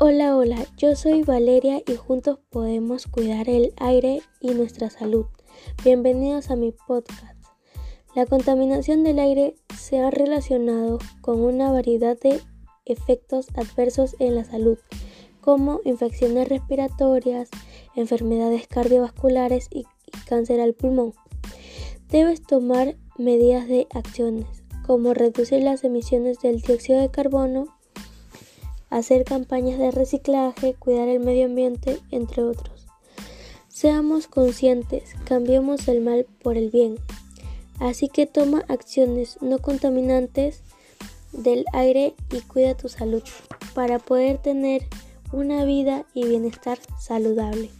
Hola, hola, yo soy Valeria y juntos podemos cuidar el aire y nuestra salud. Bienvenidos a mi podcast. La contaminación del aire se ha relacionado con una variedad de efectos adversos en la salud, como infecciones respiratorias, enfermedades cardiovasculares y, cáncer al pulmón. Debes tomar medidas de acciones, como reducir las emisiones del dióxido de carbono, hacer campañas de reciclaje, cuidar el medio ambiente, entre otros. Seamos conscientes, cambiemos el mal por el bien. Así que toma acciones no contaminantes del aire y cuida tu salud para poder tener una vida y bienestar saludable.